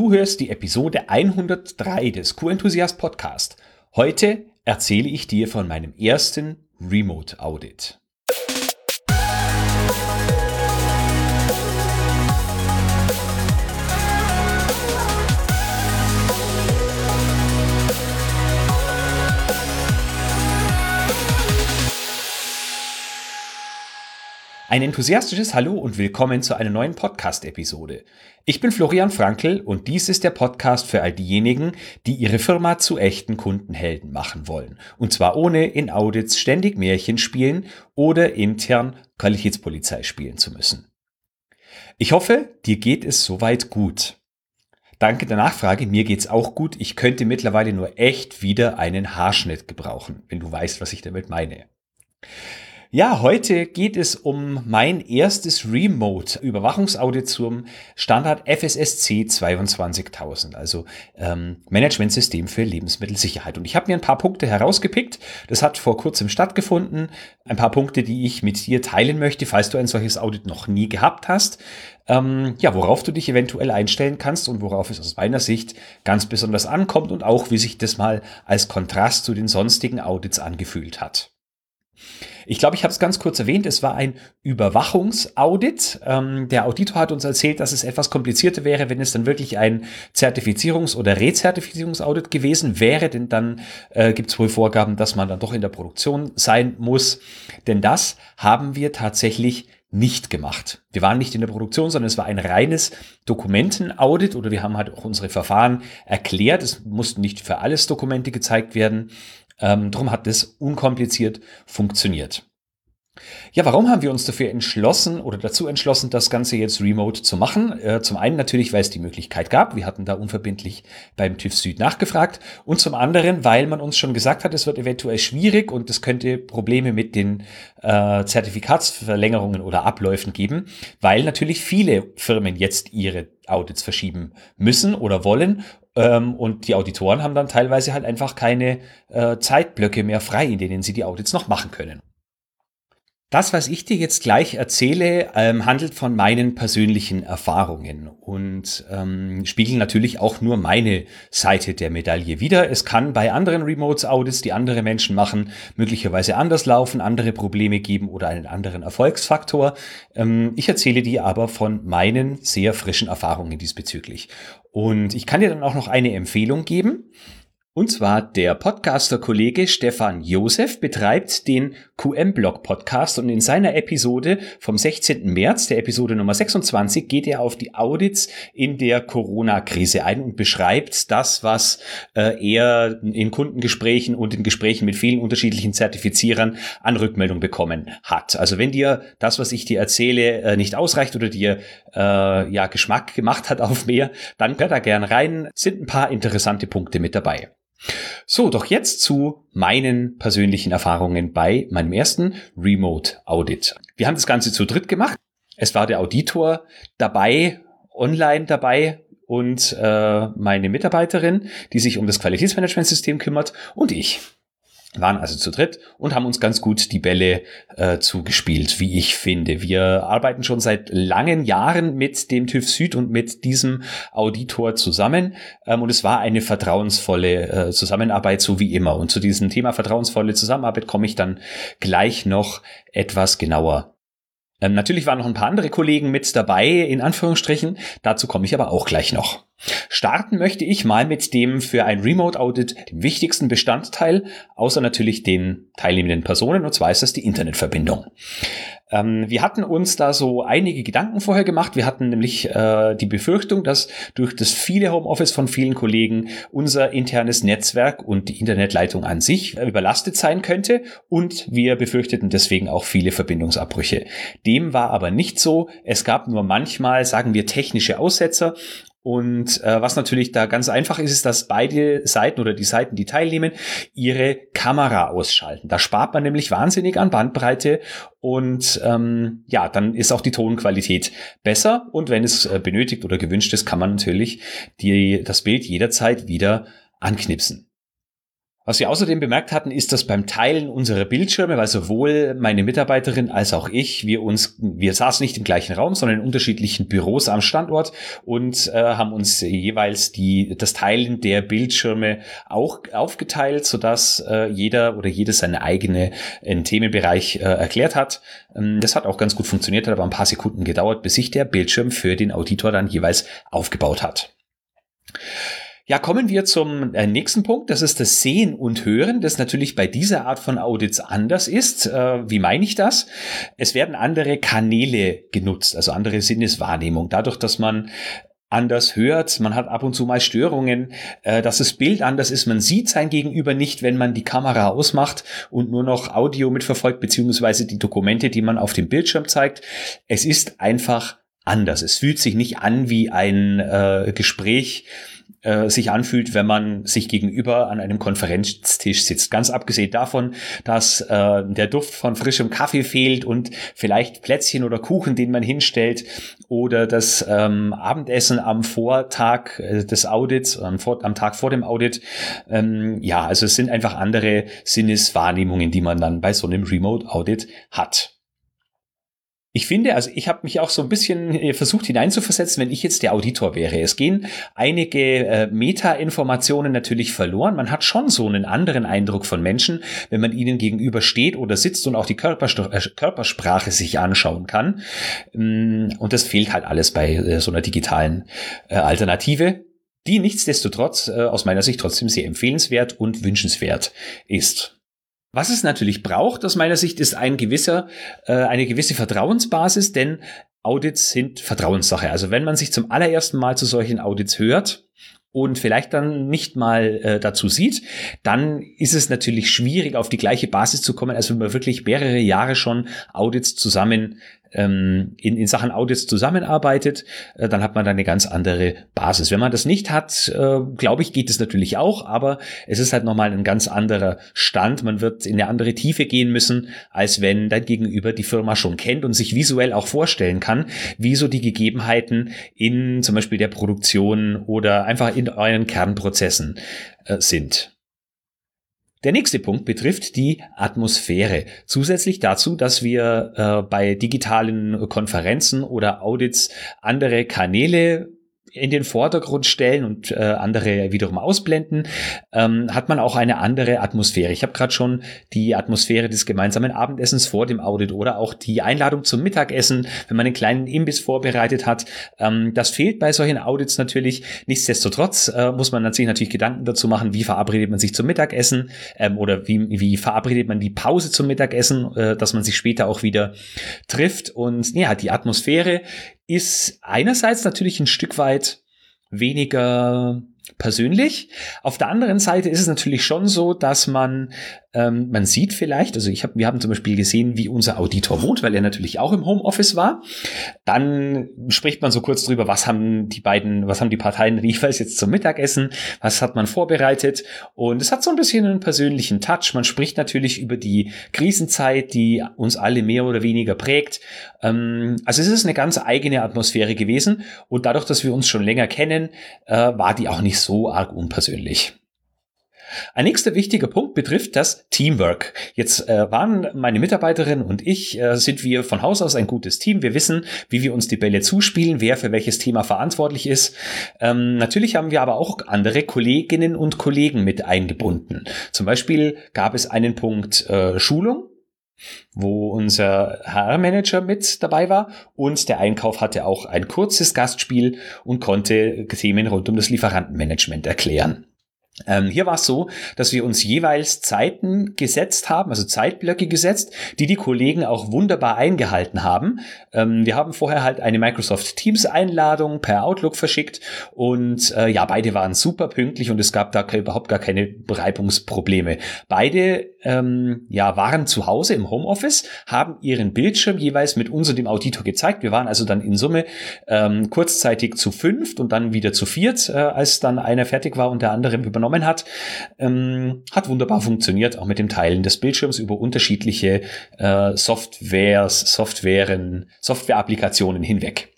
Du hörst die Episode 103 des Q-Enthusiast Podcast. Heute erzähle ich dir von meinem ersten Remote Audit. Ein enthusiastisches Hallo und willkommen zu einer neuen Podcast-Episode. Ich bin Florian Frankl und dies ist der Podcast für all diejenigen, die ihre Firma zu echten Kundenhelden machen wollen. Und zwar ohne in Audits ständig Märchen spielen oder intern Qualitätspolizei spielen zu müssen. Ich hoffe, dir geht es soweit gut. Danke der Nachfrage, mir geht's auch gut. Ich könnte mittlerweile nur echt wieder einen Haarschnitt gebrauchen, wenn du weißt, was ich damit meine. Ja, heute geht es um mein erstes Remote-Überwachungsaudit zum Standard FSSC 22000, also ähm, Managementsystem für Lebensmittelsicherheit. Und ich habe mir ein paar Punkte herausgepickt. Das hat vor kurzem stattgefunden. Ein paar Punkte, die ich mit dir teilen möchte, falls du ein solches Audit noch nie gehabt hast. Ähm, ja, worauf du dich eventuell einstellen kannst und worauf es aus meiner Sicht ganz besonders ankommt und auch, wie sich das mal als Kontrast zu den sonstigen Audits angefühlt hat. Ich glaube, ich habe es ganz kurz erwähnt, es war ein Überwachungsaudit. Ähm, der Auditor hat uns erzählt, dass es etwas komplizierter wäre, wenn es dann wirklich ein Zertifizierungs- oder Rezertifizierungsaudit gewesen wäre, denn dann äh, gibt es wohl Vorgaben, dass man dann doch in der Produktion sein muss. Denn das haben wir tatsächlich nicht gemacht. Wir waren nicht in der Produktion, sondern es war ein reines Dokumentenaudit oder wir haben halt auch unsere Verfahren erklärt. Es mussten nicht für alles Dokumente gezeigt werden. Ähm, darum hat es unkompliziert funktioniert. Ja, warum haben wir uns dafür entschlossen oder dazu entschlossen, das Ganze jetzt remote zu machen? Äh, zum einen natürlich, weil es die Möglichkeit gab. Wir hatten da unverbindlich beim TÜV Süd nachgefragt. Und zum anderen, weil man uns schon gesagt hat, es wird eventuell schwierig und es könnte Probleme mit den äh, Zertifikatsverlängerungen oder Abläufen geben, weil natürlich viele Firmen jetzt ihre Audits verschieben müssen oder wollen ähm, und die Auditoren haben dann teilweise halt einfach keine äh, Zeitblöcke mehr frei, in denen sie die Audits noch machen können. Das, was ich dir jetzt gleich erzähle, ähm, handelt von meinen persönlichen Erfahrungen und ähm, spiegelt natürlich auch nur meine Seite der Medaille wider. Es kann bei anderen Remote-Audits, die andere Menschen machen, möglicherweise anders laufen, andere Probleme geben oder einen anderen Erfolgsfaktor. Ähm, ich erzähle dir aber von meinen sehr frischen Erfahrungen diesbezüglich. Und ich kann dir dann auch noch eine Empfehlung geben. Und zwar der Podcaster-Kollege Stefan Josef betreibt den QM-Blog-Podcast und in seiner Episode vom 16. März, der Episode Nummer 26, geht er auf die Audits in der Corona-Krise ein und beschreibt das, was äh, er in Kundengesprächen und in Gesprächen mit vielen unterschiedlichen Zertifizierern an Rückmeldung bekommen hat. Also wenn dir das, was ich dir erzähle, äh, nicht ausreicht oder dir äh, ja Geschmack gemacht hat auf mehr, dann hör da gern rein, sind ein paar interessante Punkte mit dabei. So, doch jetzt zu meinen persönlichen Erfahrungen bei meinem ersten Remote Audit. Wir haben das Ganze zu dritt gemacht. Es war der Auditor dabei, online dabei und äh, meine Mitarbeiterin, die sich um das Qualitätsmanagementsystem kümmert und ich waren also zu dritt und haben uns ganz gut die Bälle äh, zugespielt, wie ich finde. Wir arbeiten schon seit langen Jahren mit dem TÜV Süd und mit diesem Auditor zusammen ähm, und es war eine vertrauensvolle äh, Zusammenarbeit, so wie immer. Und zu diesem Thema vertrauensvolle Zusammenarbeit komme ich dann gleich noch etwas genauer. Ähm, natürlich waren noch ein paar andere Kollegen mit dabei, in Anführungsstrichen. Dazu komme ich aber auch gleich noch. Starten möchte ich mal mit dem für ein Remote Audit dem wichtigsten Bestandteil, außer natürlich den teilnehmenden Personen, und zwar ist das die Internetverbindung. Ähm, wir hatten uns da so einige Gedanken vorher gemacht. Wir hatten nämlich äh, die Befürchtung, dass durch das viele Homeoffice von vielen Kollegen unser internes Netzwerk und die Internetleitung an sich überlastet sein könnte und wir befürchteten deswegen auch viele Verbindungsabbrüche. Dem war aber nicht so. Es gab nur manchmal, sagen wir, technische Aussetzer und äh, was natürlich da ganz einfach ist, ist, dass beide Seiten oder die Seiten, die teilnehmen, ihre Kamera ausschalten. Da spart man nämlich wahnsinnig an Bandbreite und ähm, ja, dann ist auch die Tonqualität besser. Und wenn es äh, benötigt oder gewünscht ist, kann man natürlich die, das Bild jederzeit wieder anknipsen. Was wir außerdem bemerkt hatten, ist, dass beim Teilen unserer Bildschirme, weil sowohl meine Mitarbeiterin als auch ich, wir uns, wir saßen nicht im gleichen Raum, sondern in unterschiedlichen Büros am Standort und äh, haben uns jeweils die, das Teilen der Bildschirme auch aufgeteilt, sodass äh, jeder oder jedes seine eigene äh, Themenbereich äh, erklärt hat. Ähm, das hat auch ganz gut funktioniert, hat aber ein paar Sekunden gedauert, bis sich der Bildschirm für den Auditor dann jeweils aufgebaut hat. Ja, kommen wir zum äh, nächsten Punkt. Das ist das Sehen und Hören, das natürlich bei dieser Art von Audits anders ist. Äh, wie meine ich das? Es werden andere Kanäle genutzt, also andere Sinneswahrnehmung. Dadurch, dass man anders hört, man hat ab und zu mal Störungen, äh, dass das Bild anders ist, man sieht sein Gegenüber nicht, wenn man die Kamera ausmacht und nur noch Audio mitverfolgt, beziehungsweise die Dokumente, die man auf dem Bildschirm zeigt. Es ist einfach anders. Es fühlt sich nicht an wie ein Gespräch, äh, sich anfühlt, wenn man sich gegenüber an einem Konferenztisch sitzt. Ganz abgesehen davon, dass äh, der Duft von frischem Kaffee fehlt und vielleicht Plätzchen oder Kuchen, den man hinstellt, oder das ähm, Abendessen am Vortag äh, des Audits, am, vor, am Tag vor dem Audit. Ähm, ja, also es sind einfach andere Sinneswahrnehmungen, die man dann bei so einem Remote Audit hat. Ich finde, also ich habe mich auch so ein bisschen äh, versucht hineinzuversetzen, wenn ich jetzt der Auditor wäre. Es gehen einige äh, Meta-Informationen natürlich verloren. Man hat schon so einen anderen Eindruck von Menschen, wenn man ihnen gegenüber steht oder sitzt und auch die Körperst äh, Körpersprache sich anschauen kann. Mm, und das fehlt halt alles bei äh, so einer digitalen äh, Alternative, die nichtsdestotrotz äh, aus meiner Sicht trotzdem sehr empfehlenswert und wünschenswert ist. Was es natürlich braucht, aus meiner Sicht, ist ein gewisser, äh, eine gewisse Vertrauensbasis, denn Audits sind Vertrauenssache. Also wenn man sich zum allerersten Mal zu solchen Audits hört, und vielleicht dann nicht mal äh, dazu sieht, dann ist es natürlich schwierig, auf die gleiche Basis zu kommen, als wenn man wirklich mehrere Jahre schon Audits zusammen in, in Sachen Audits zusammenarbeitet, äh, dann hat man da eine ganz andere Basis. Wenn man das nicht hat, äh, glaube ich, geht es natürlich auch, aber es ist halt nochmal ein ganz anderer Stand. Man wird in eine andere Tiefe gehen müssen, als wenn dein Gegenüber die Firma schon kennt und sich visuell auch vorstellen kann, wie so die Gegebenheiten in zum Beispiel der Produktion oder einfach in euren Kernprozessen äh, sind. Der nächste Punkt betrifft die Atmosphäre. Zusätzlich dazu, dass wir äh, bei digitalen Konferenzen oder Audits andere Kanäle in den Vordergrund stellen und äh, andere wiederum ausblenden, ähm, hat man auch eine andere Atmosphäre. Ich habe gerade schon die Atmosphäre des gemeinsamen Abendessens vor dem Audit oder auch die Einladung zum Mittagessen, wenn man einen kleinen Imbiss vorbereitet hat. Ähm, das fehlt bei solchen Audits natürlich. Nichtsdestotrotz äh, muss man sich natürlich Gedanken dazu machen, wie verabredet man sich zum Mittagessen ähm, oder wie, wie verabredet man die Pause zum Mittagessen, äh, dass man sich später auch wieder trifft. Und ja, die Atmosphäre ist einerseits natürlich ein Stück weit weniger persönlich. Auf der anderen Seite ist es natürlich schon so, dass man ähm, man sieht vielleicht, also ich hab, wir haben zum Beispiel gesehen, wie unser Auditor wohnt, weil er natürlich auch im Homeoffice war. Dann spricht man so kurz drüber, was haben die beiden, was haben die Parteien jeweils jetzt zum Mittagessen, was hat man vorbereitet. Und es hat so ein bisschen einen persönlichen Touch. Man spricht natürlich über die Krisenzeit, die uns alle mehr oder weniger prägt. Ähm, also es ist eine ganz eigene Atmosphäre gewesen. Und dadurch, dass wir uns schon länger kennen, äh, war die auch nicht so arg unpersönlich. Ein nächster wichtiger Punkt betrifft das Teamwork. Jetzt äh, waren meine Mitarbeiterin und ich, äh, sind wir von Haus aus ein gutes Team. Wir wissen, wie wir uns die Bälle zuspielen, wer für welches Thema verantwortlich ist. Ähm, natürlich haben wir aber auch andere Kolleginnen und Kollegen mit eingebunden. Zum Beispiel gab es einen Punkt äh, Schulung wo unser HR-Manager mit dabei war und der Einkauf hatte auch ein kurzes Gastspiel und konnte Themen rund um das Lieferantenmanagement erklären. Ähm, hier war es so, dass wir uns jeweils Zeiten gesetzt haben, also Zeitblöcke gesetzt, die die Kollegen auch wunderbar eingehalten haben. Ähm, wir haben vorher halt eine Microsoft Teams Einladung per Outlook verschickt und äh, ja, beide waren super pünktlich und es gab da überhaupt gar keine Reibungsprobleme. Beide ähm, ja, waren zu Hause im Homeoffice, haben ihren Bildschirm jeweils mit uns und dem Auditor gezeigt. Wir waren also dann in Summe ähm, kurzzeitig zu fünft und dann wieder zu viert, äh, als dann einer fertig war und der andere übernommen hat. Ähm, hat wunderbar funktioniert, auch mit dem Teilen des Bildschirms über unterschiedliche äh, Softwares, Softwaren, Software-Applikationen hinweg.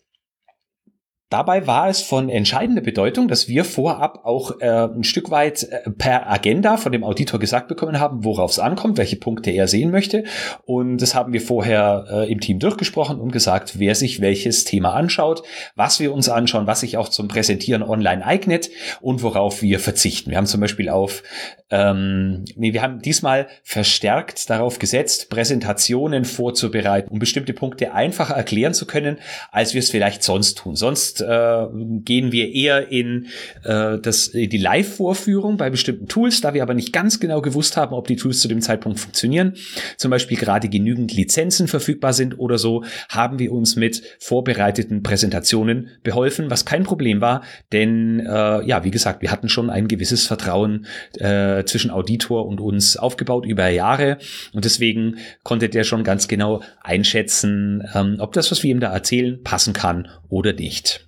Dabei war es von entscheidender Bedeutung, dass wir vorab auch äh, ein Stück weit äh, per Agenda von dem Auditor gesagt bekommen haben, worauf es ankommt, welche Punkte er sehen möchte. Und das haben wir vorher äh, im Team durchgesprochen und gesagt, wer sich welches Thema anschaut, was wir uns anschauen, was sich auch zum Präsentieren online eignet und worauf wir verzichten. Wir haben zum Beispiel auf, ähm, wir haben diesmal verstärkt darauf gesetzt, Präsentationen vorzubereiten, um bestimmte Punkte einfacher erklären zu können, als wir es vielleicht sonst tun. Sonst äh, gehen wir eher in, äh, das, in die Live-Vorführung bei bestimmten Tools, da wir aber nicht ganz genau gewusst haben, ob die Tools zu dem Zeitpunkt funktionieren, zum Beispiel gerade genügend Lizenzen verfügbar sind oder so, haben wir uns mit vorbereiteten Präsentationen beholfen, was kein Problem war, denn äh, ja, wie gesagt, wir hatten schon ein gewisses Vertrauen äh, zwischen Auditor und uns aufgebaut über Jahre und deswegen konnte der schon ganz genau einschätzen, ähm, ob das, was wir ihm da erzählen, passen kann oder nicht.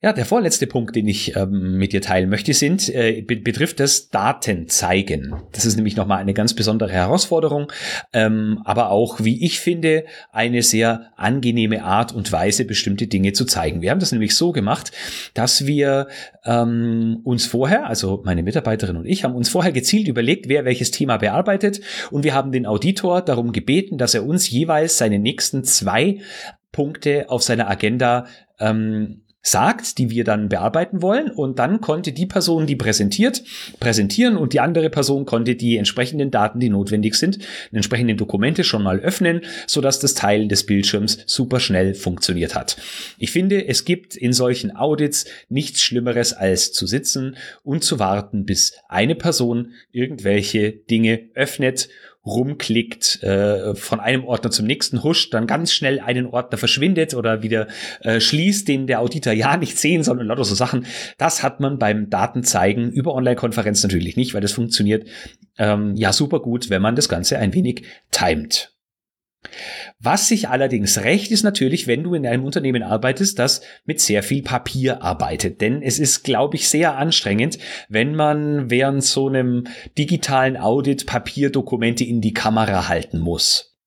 Ja, der vorletzte Punkt, den ich ähm, mit dir teilen möchte, sind, äh, be betrifft das Datenzeigen. Das ist nämlich nochmal eine ganz besondere Herausforderung, ähm, aber auch, wie ich finde, eine sehr angenehme Art und Weise, bestimmte Dinge zu zeigen. Wir haben das nämlich so gemacht, dass wir ähm, uns vorher, also meine Mitarbeiterin und ich, haben uns vorher gezielt überlegt, wer welches Thema bearbeitet und wir haben den Auditor darum gebeten, dass er uns jeweils seine nächsten zwei Punkte auf seiner Agenda ähm, sagt, die wir dann bearbeiten wollen. Und dann konnte die Person, die präsentiert, präsentieren und die andere Person konnte die entsprechenden Daten, die notwendig sind, entsprechenden Dokumente schon mal öffnen, sodass das Teilen des Bildschirms super schnell funktioniert hat. Ich finde, es gibt in solchen Audits nichts Schlimmeres als zu sitzen und zu warten, bis eine Person irgendwelche Dinge öffnet rumklickt, äh, von einem Ordner zum nächsten huscht, dann ganz schnell einen Ordner verschwindet oder wieder äh, schließt, den der Auditor ja nicht sehen soll und lauter so Sachen. Das hat man beim Datenzeigen über Online-Konferenz natürlich nicht, weil das funktioniert ähm, ja super gut, wenn man das Ganze ein wenig timet. Was sich allerdings rächt, ist natürlich, wenn du in einem Unternehmen arbeitest, das mit sehr viel Papier arbeitet. Denn es ist, glaube ich, sehr anstrengend, wenn man während so einem digitalen Audit Papierdokumente in die Kamera halten muss.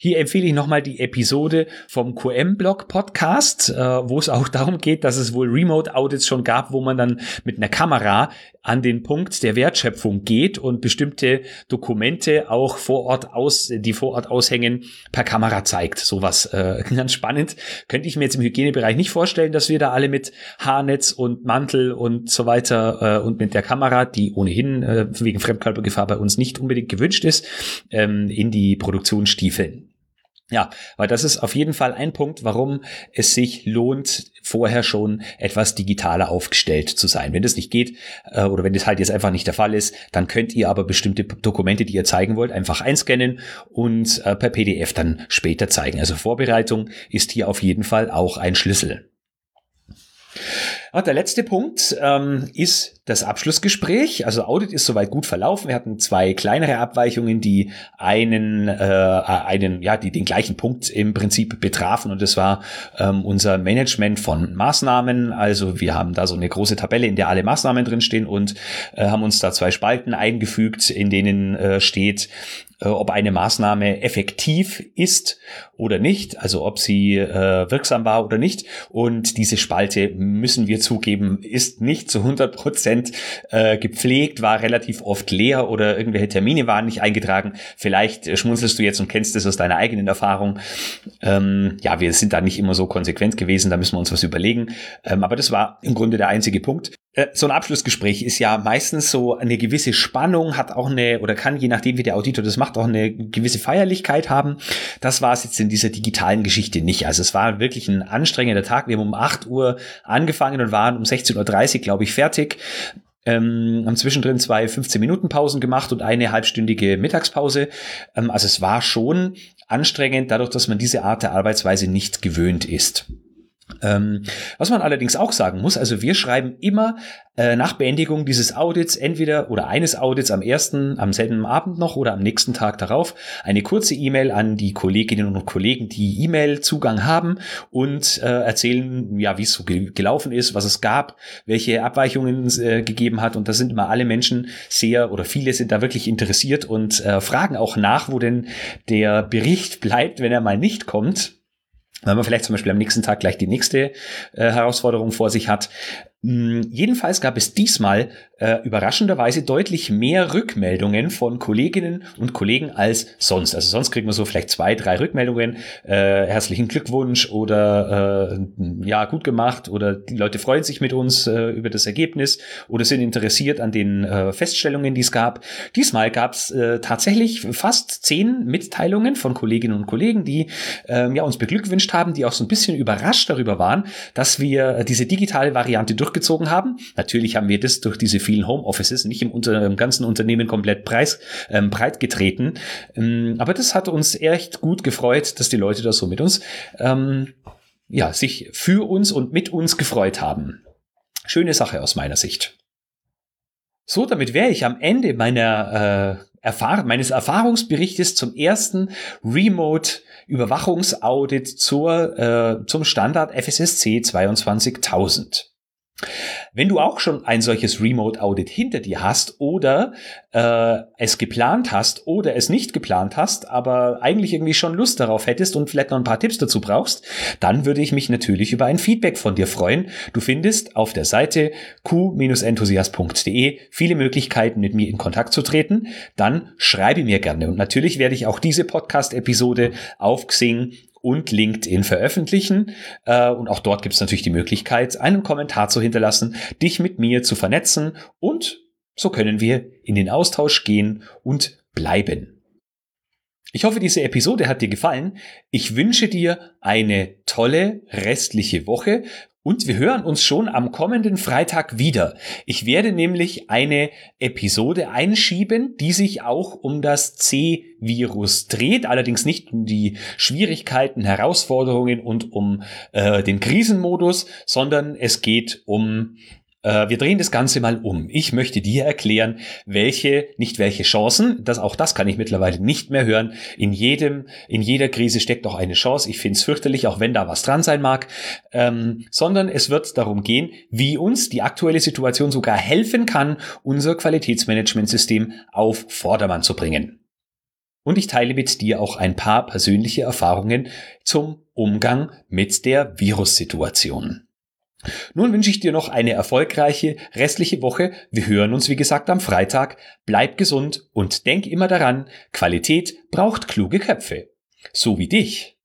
Hier empfehle ich nochmal die Episode vom QM-Blog Podcast, äh, wo es auch darum geht, dass es wohl Remote-Audits schon gab, wo man dann mit einer Kamera an den Punkt der Wertschöpfung geht und bestimmte Dokumente auch vor Ort aus, die vor Ort aushängen, per Kamera zeigt. Sowas äh, ganz spannend. Könnte ich mir jetzt im Hygienebereich nicht vorstellen, dass wir da alle mit Haarnetz und Mantel und so weiter äh, und mit der Kamera, die ohnehin äh, wegen Fremdkörpergefahr bei uns nicht unbedingt gewünscht ist, ähm, in die Produktion stiefeln. Ja, weil das ist auf jeden Fall ein Punkt, warum es sich lohnt, vorher schon etwas digitaler aufgestellt zu sein. Wenn das nicht geht äh, oder wenn das halt jetzt einfach nicht der Fall ist, dann könnt ihr aber bestimmte Dokumente, die ihr zeigen wollt, einfach einscannen und äh, per PDF dann später zeigen. Also Vorbereitung ist hier auf jeden Fall auch ein Schlüssel. Und der letzte Punkt ähm, ist das Abschlussgespräch. Also Audit ist soweit gut verlaufen. Wir hatten zwei kleinere Abweichungen, die einen, äh, einen, ja, die den gleichen Punkt im Prinzip betrafen. Und das war ähm, unser Management von Maßnahmen. Also wir haben da so eine große Tabelle, in der alle Maßnahmen drinstehen und äh, haben uns da zwei Spalten eingefügt, in denen äh, steht, äh, ob eine Maßnahme effektiv ist oder nicht, also ob sie äh, wirksam war oder nicht. Und diese Spalte, müssen wir zugeben, ist nicht zu 100 Prozent äh, gepflegt, war relativ oft leer oder irgendwelche Termine waren nicht eingetragen. Vielleicht schmunzelst du jetzt und kennst es aus deiner eigenen Erfahrung. Ähm, ja, wir sind da nicht immer so konsequent gewesen, da müssen wir uns was überlegen. Ähm, aber das war im Grunde der einzige Punkt. Äh, so ein Abschlussgespräch ist ja meistens so eine gewisse Spannung, hat auch eine, oder kann, je nachdem wie der Auditor das macht, auch eine gewisse Feierlichkeit haben. Das war es jetzt in dieser digitalen Geschichte nicht. Also es war wirklich ein anstrengender Tag. Wir haben um 8 Uhr angefangen und waren um 16.30 Uhr, glaube ich, fertig. Ähm, haben zwischendrin zwei 15-Minuten-Pausen gemacht und eine halbstündige Mittagspause. Ähm, also es war schon anstrengend, dadurch, dass man diese Art der Arbeitsweise nicht gewöhnt ist. Ähm, was man allerdings auch sagen muss, also wir schreiben immer äh, nach Beendigung dieses Audits entweder oder eines Audits am ersten, am selben Abend noch oder am nächsten Tag darauf eine kurze E-Mail an die Kolleginnen und Kollegen, die E-Mail-Zugang haben und äh, erzählen, ja, wie es so ge gelaufen ist, was es gab, welche Abweichungen es äh, gegeben hat. Und da sind immer alle Menschen sehr oder viele sind da wirklich interessiert und äh, fragen auch nach, wo denn der Bericht bleibt, wenn er mal nicht kommt weil man vielleicht zum Beispiel am nächsten Tag gleich die nächste äh, Herausforderung vor sich hat. Hm, jedenfalls gab es diesmal äh, überraschenderweise deutlich mehr Rückmeldungen von Kolleginnen und Kollegen als sonst. Also sonst kriegt man so vielleicht zwei, drei Rückmeldungen, äh, herzlichen Glückwunsch oder äh, ja, gut gemacht oder die Leute freuen sich mit uns äh, über das Ergebnis oder sind interessiert an den äh, Feststellungen, die es gab. Diesmal gab es äh, tatsächlich fast zehn Mitteilungen von Kolleginnen und Kollegen, die äh, ja, uns beglückwünscht haben, die auch so ein bisschen überrascht darüber waren, dass wir diese digitale Variante durch durchgezogen haben. Natürlich haben wir das durch diese vielen Homeoffices nicht im, unter, im ganzen Unternehmen komplett preis, ähm, breit getreten. Ähm, aber das hat uns echt gut gefreut, dass die Leute da so mit uns, ähm, ja, sich für uns und mit uns gefreut haben. Schöne Sache aus meiner Sicht. So, damit wäre ich am Ende meiner äh, Erfahr meines Erfahrungsberichtes zum ersten Remote Überwachungsaudit zur, äh, zum Standard FSSC 22000. Wenn du auch schon ein solches Remote Audit hinter dir hast oder äh, es geplant hast oder es nicht geplant hast, aber eigentlich irgendwie schon Lust darauf hättest und vielleicht noch ein paar Tipps dazu brauchst, dann würde ich mich natürlich über ein Feedback von dir freuen. Du findest auf der Seite q-enthusiast.de viele Möglichkeiten, mit mir in Kontakt zu treten. Dann schreibe mir gerne. Und natürlich werde ich auch diese Podcast-Episode auf Xing und LinkedIn veröffentlichen. Äh, und auch dort gibt es natürlich die Möglichkeit, einen Kommentar zu hinterlassen, dich mit mir zu vernetzen und so können wir in den Austausch gehen und bleiben. Ich hoffe, diese Episode hat dir gefallen. Ich wünsche dir eine tolle restliche Woche. Und wir hören uns schon am kommenden Freitag wieder. Ich werde nämlich eine Episode einschieben, die sich auch um das C-Virus dreht, allerdings nicht um die Schwierigkeiten, Herausforderungen und um äh, den Krisenmodus, sondern es geht um äh, wir drehen das Ganze mal um. Ich möchte dir erklären, welche, nicht welche Chancen, das auch das kann ich mittlerweile nicht mehr hören. In jedem, in jeder Krise steckt auch eine Chance. Ich finde es fürchterlich, auch wenn da was dran sein mag. Ähm, sondern es wird darum gehen, wie uns die aktuelle Situation sogar helfen kann, unser Qualitätsmanagementsystem auf Vordermann zu bringen. Und ich teile mit dir auch ein paar persönliche Erfahrungen zum Umgang mit der Virussituation. Nun wünsche ich dir noch eine erfolgreiche restliche Woche. Wir hören uns, wie gesagt, am Freitag. Bleib gesund und denk immer daran, Qualität braucht kluge Köpfe. So wie dich.